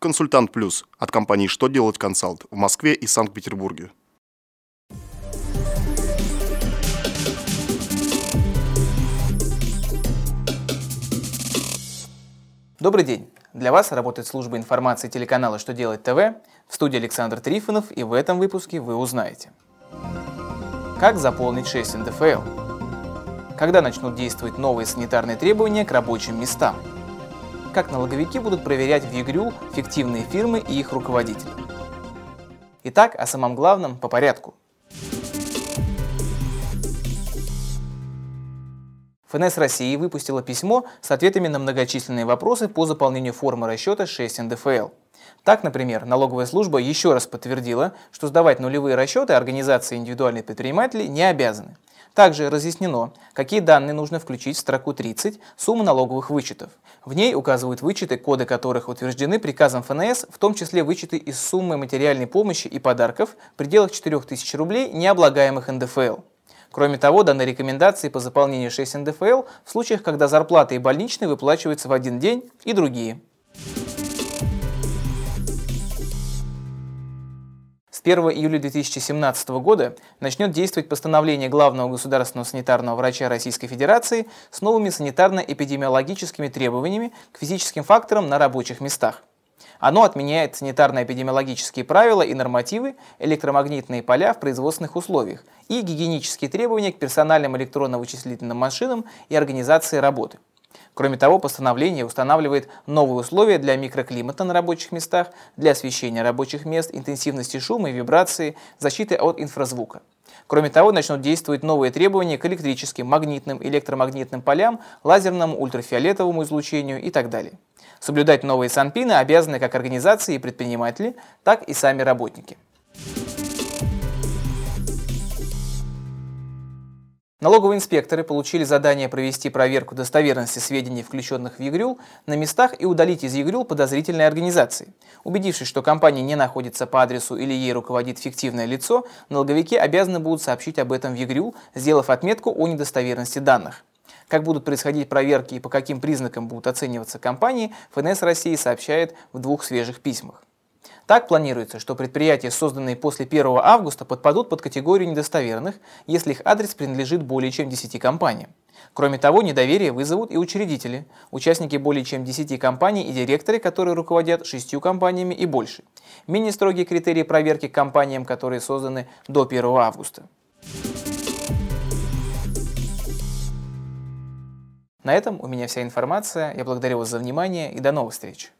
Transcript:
Консультант Плюс от компании «Что делать консалт» в Москве и Санкт-Петербурге. Добрый день! Для вас работает служба информации телеканала «Что делать ТВ» в студии Александр Трифонов, и в этом выпуске вы узнаете Как заполнить 6 НДФЛ? Когда начнут действовать новые санитарные требования к рабочим местам? Как налоговики будут проверять в ЕГРЮ фиктивные фирмы и их руководителей? Итак, о самом главном по порядку. ФНС России выпустила письмо с ответами на многочисленные вопросы по заполнению формы расчета 6 НДФЛ. Так, например, налоговая служба еще раз подтвердила, что сдавать нулевые расчеты организации индивидуальных предпринимателей не обязаны. Также разъяснено, какие данные нужно включить в строку 30 «Сумма налоговых вычетов». В ней указывают вычеты, коды которых утверждены приказом ФНС, в том числе вычеты из суммы материальной помощи и подарков в пределах 4000 рублей, не облагаемых НДФЛ. Кроме того, даны рекомендации по заполнению 6 НДФЛ в случаях, когда зарплаты и больничные выплачиваются в один день и другие. С 1 июля 2017 года начнет действовать постановление главного государственного санитарного врача Российской Федерации с новыми санитарно-эпидемиологическими требованиями к физическим факторам на рабочих местах. Оно отменяет санитарно-эпидемиологические правила и нормативы, электромагнитные поля в производственных условиях и гигиенические требования к персональным электронно-вычислительным машинам и организации работы. Кроме того, постановление устанавливает новые условия для микроклимата на рабочих местах, для освещения рабочих мест, интенсивности шума и вибрации, защиты от инфразвука. Кроме того, начнут действовать новые требования к электрическим, магнитным, электромагнитным полям, лазерному, ультрафиолетовому излучению и так далее. Соблюдать новые санпины обязаны как организации и предприниматели, так и сами работники. Налоговые инспекторы получили задание провести проверку достоверности сведений, включенных в ЕГРЮЛ, на местах и удалить из ЕГРЮЛ подозрительные организации. Убедившись, что компания не находится по адресу или ей руководит фиктивное лицо, налоговики обязаны будут сообщить об этом в ЕГРЮЛ, сделав отметку о недостоверности данных. Как будут происходить проверки и по каким признакам будут оцениваться компании, ФНС России сообщает в двух свежих письмах. Так планируется, что предприятия, созданные после 1 августа, подпадут под категорию недостоверных, если их адрес принадлежит более чем 10 компаниям. Кроме того, недоверие вызовут и учредители, участники более чем 10 компаний и директоры, которые руководят шестью компаниями и больше. Менее строгие критерии проверки компаниям, которые созданы до 1 августа. На этом у меня вся информация. Я благодарю вас за внимание и до новых встреч.